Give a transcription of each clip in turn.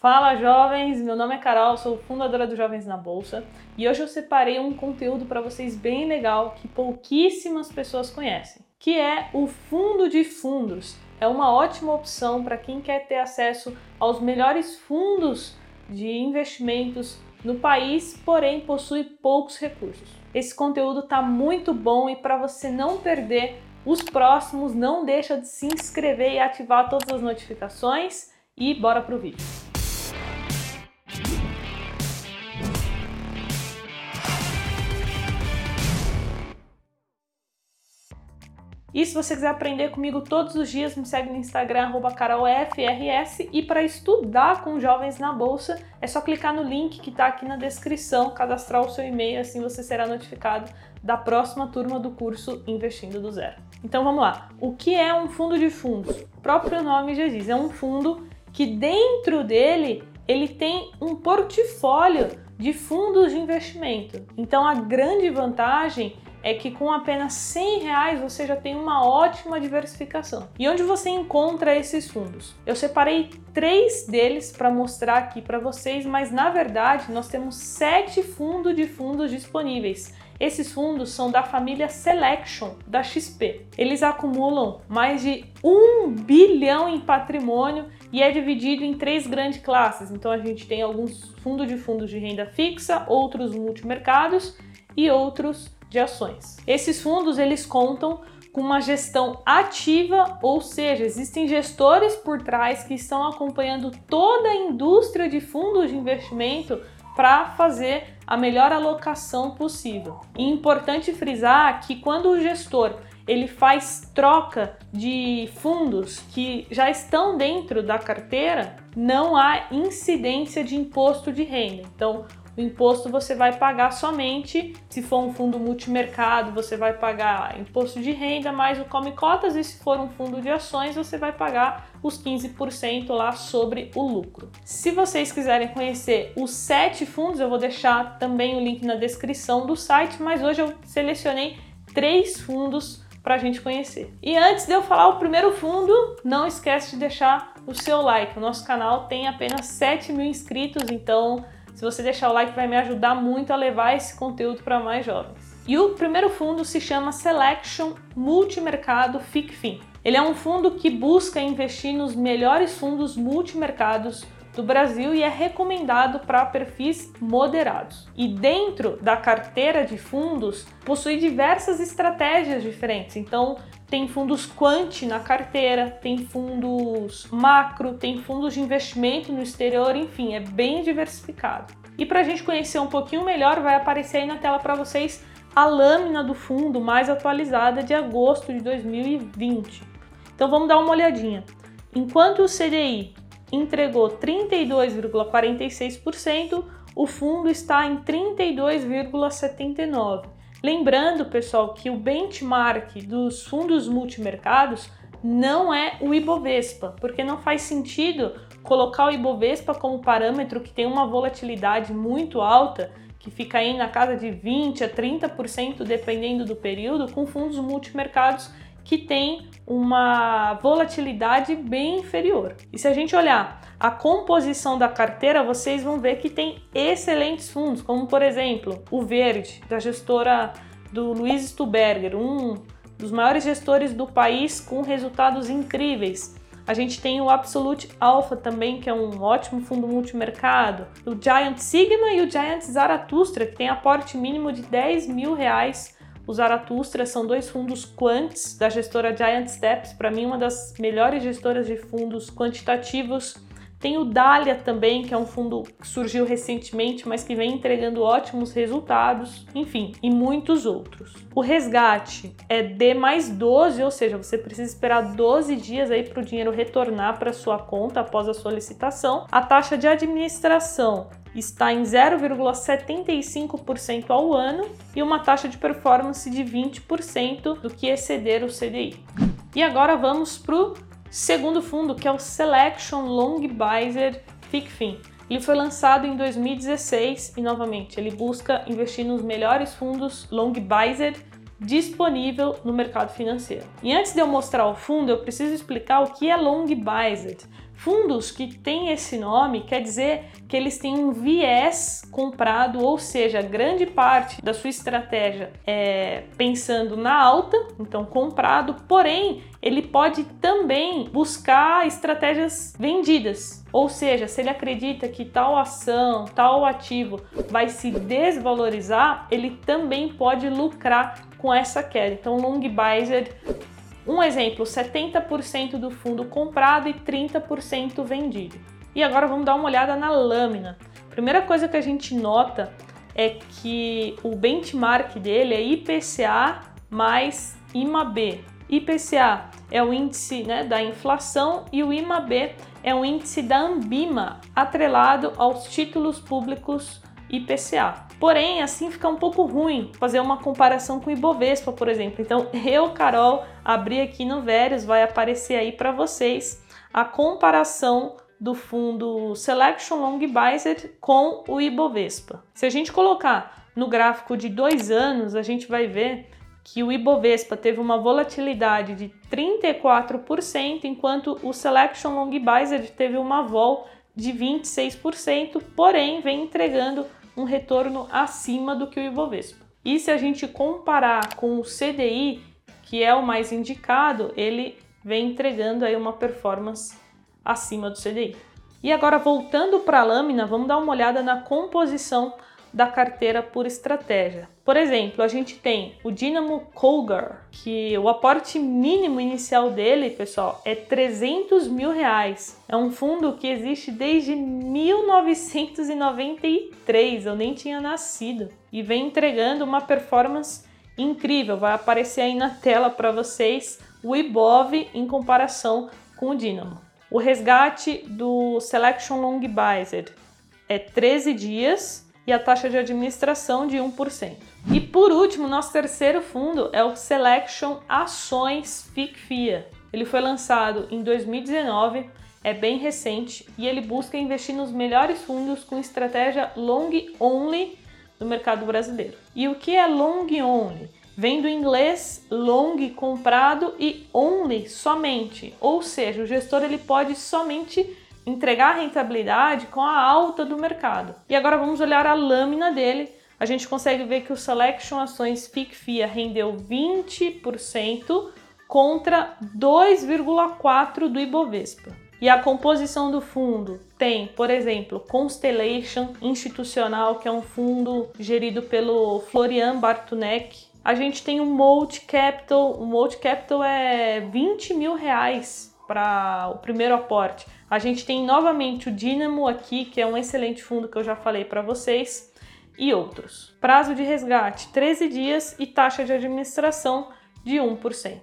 Fala jovens, meu nome é Carol, sou fundadora do Jovens na Bolsa e hoje eu separei um conteúdo para vocês bem legal que pouquíssimas pessoas conhecem, que é o fundo de fundos. É uma ótima opção para quem quer ter acesso aos melhores fundos de investimentos no país, porém possui poucos recursos. Esse conteúdo está muito bom e para você não perder os próximos, não deixa de se inscrever e ativar todas as notificações e bora pro vídeo. E se você quiser aprender comigo todos os dias, me segue no Instagram, carolfrs. E para estudar com jovens na bolsa, é só clicar no link que está aqui na descrição, cadastrar o seu e-mail, assim você será notificado da próxima turma do curso Investindo do Zero. Então vamos lá. O que é um fundo de fundos? O próprio nome já diz, é um fundo que dentro dele ele tem um portfólio de fundos de investimento. Então a grande vantagem é que com apenas 100 reais você já tem uma ótima diversificação. E onde você encontra esses fundos? Eu separei três deles para mostrar aqui para vocês, mas na verdade nós temos sete fundos de fundos disponíveis. Esses fundos são da família Selection da XP. Eles acumulam mais de um bilhão em patrimônio e é dividido em três grandes classes. Então a gente tem alguns fundos de fundos de renda fixa, outros multimercados e outros de ações. Esses fundos eles contam com uma gestão ativa, ou seja, existem gestores por trás que estão acompanhando toda a indústria de fundos de investimento para fazer a melhor alocação possível. E importante frisar que quando o gestor ele faz troca de fundos que já estão dentro da carteira, não há incidência de imposto de renda. Então, o imposto você vai pagar somente se for um fundo multimercado, você vai pagar imposto de renda mais o come cotas e se for um fundo de ações, você vai pagar os 15% lá sobre o lucro. Se vocês quiserem conhecer os sete fundos, eu vou deixar também o link na descrição do site, mas hoje eu selecionei três fundos para a gente conhecer. E antes de eu falar o primeiro fundo, não esquece de deixar o seu like. O nosso canal tem apenas 7 mil inscritos, então se você deixar o like, vai me ajudar muito a levar esse conteúdo para mais jovens. E o primeiro fundo se chama Selection Multimercado FICFIN. Ele é um fundo que busca investir nos melhores fundos multimercados do Brasil e é recomendado para perfis moderados. E dentro da carteira de fundos possui diversas estratégias diferentes. Então, tem fundos quant na carteira, tem fundos macro, tem fundos de investimento no exterior, enfim, é bem diversificado. E para a gente conhecer um pouquinho melhor, vai aparecer aí na tela para vocês a lâmina do fundo mais atualizada de agosto de 2020. Então vamos dar uma olhadinha. Enquanto o CDI entregou 32,46%, o fundo está em 32,79%. Lembrando, pessoal, que o benchmark dos fundos multimercados não é o Ibovespa, porque não faz sentido colocar o Ibovespa como parâmetro que tem uma volatilidade muito alta, que fica aí na casa de 20 a 30% dependendo do período, com fundos multimercados que tem uma volatilidade bem inferior. E se a gente olhar a composição da carteira, vocês vão ver que tem excelentes fundos, como por exemplo o Verde, da gestora do Luiz Stuberger, um dos maiores gestores do país com resultados incríveis. A gente tem o Absolute Alpha também, que é um ótimo fundo multimercado. O Giant Sigma e o Giant Zaratustra, que tem aporte mínimo de 10 mil reais o Zaratustra são dois fundos quants da gestora Giant Steps, para mim uma das melhores gestoras de fundos quantitativos. Tem o Dália também, que é um fundo que surgiu recentemente, mas que vem entregando ótimos resultados, enfim, e muitos outros. O resgate é D mais 12, ou seja, você precisa esperar 12 dias aí para o dinheiro retornar para sua conta após a solicitação. A taxa de administração está em 0,75% ao ano e uma taxa de performance de 20% do que exceder o CDI. E agora vamos para o segundo fundo, que é o Selection Long Bizer FICFIN. Ele foi lançado em 2016 e, novamente, ele busca investir nos melhores fundos Long Bizer disponível no mercado financeiro. E antes de eu mostrar o fundo, eu preciso explicar o que é long biased. Fundos que têm esse nome quer dizer que eles têm um viés comprado, ou seja, grande parte da sua estratégia é pensando na alta, então comprado, porém ele pode também buscar estratégias vendidas. Ou seja, se ele acredita que tal ação, tal ativo vai se desvalorizar, ele também pode lucrar com essa queda. Então, long biased um exemplo, 70% do fundo comprado e 30% vendido. E agora vamos dar uma olhada na lâmina. Primeira coisa que a gente nota é que o benchmark dele é IPCA mais IMAB. IPCA é o índice né, da inflação e o IMAB é o índice da Ambima, atrelado aos títulos públicos IPCA. Porém, assim fica um pouco ruim fazer uma comparação com o Ibovespa, por exemplo. Então, eu, Carol, abri aqui no Verius, vai aparecer aí para vocês a comparação do fundo Selection Long Biased com o Ibovespa. Se a gente colocar no gráfico de dois anos, a gente vai ver que o Ibovespa teve uma volatilidade de 34%, enquanto o Selection Long Biased teve uma vol de 26%, porém vem entregando um retorno acima do que o Ibovespa. E se a gente comparar com o CDI, que é o mais indicado, ele vem entregando aí uma performance acima do CDI. E agora voltando para a lâmina, vamos dar uma olhada na composição da carteira por estratégia. Por exemplo, a gente tem o Dynamo Colgar, que o aporte mínimo inicial dele, pessoal, é 300 mil reais. É um fundo que existe desde 1993, eu nem tinha nascido, e vem entregando uma performance incrível. Vai aparecer aí na tela para vocês o IBOV em comparação com o Dynamo. O resgate do Selection Long Biased é 13 dias e a taxa de administração de 1%. E por último, nosso terceiro fundo é o Selection Ações FICFIA. Ele foi lançado em 2019, é bem recente e ele busca investir nos melhores fundos com estratégia long only no mercado brasileiro. E o que é long only? Vem do inglês long comprado e only somente, ou seja, o gestor ele pode somente entregar rentabilidade com a alta do mercado. E agora vamos olhar a lâmina dele. A gente consegue ver que o Selection Ações FICFIA rendeu 20% contra 2,4% do Ibovespa. E a composição do fundo tem, por exemplo, Constellation Institucional, que é um fundo gerido pelo Florian Bartunek. A gente tem o Multi Capital, o Multi Capital é 20 mil reais para o primeiro aporte. A gente tem novamente o Dynamo aqui, que é um excelente fundo que eu já falei para vocês, e outros. Prazo de resgate 13 dias e taxa de administração de 1%.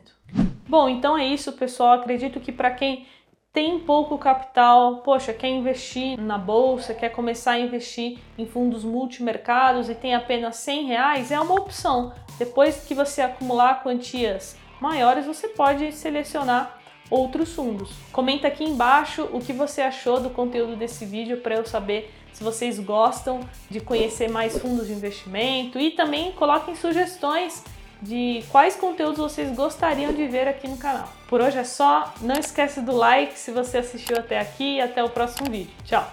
Bom, então é isso, pessoal. Acredito que para quem tem pouco capital, poxa, quer investir na bolsa, quer começar a investir em fundos multimercados e tem apenas 100 reais, é uma opção. Depois que você acumular quantias maiores, você pode selecionar outros fundos. Comenta aqui embaixo o que você achou do conteúdo desse vídeo para eu saber se vocês gostam de conhecer mais fundos de investimento e também coloquem sugestões de quais conteúdos vocês gostariam de ver aqui no canal. Por hoje é só, não esquece do like se você assistiu até aqui e até o próximo vídeo. Tchau!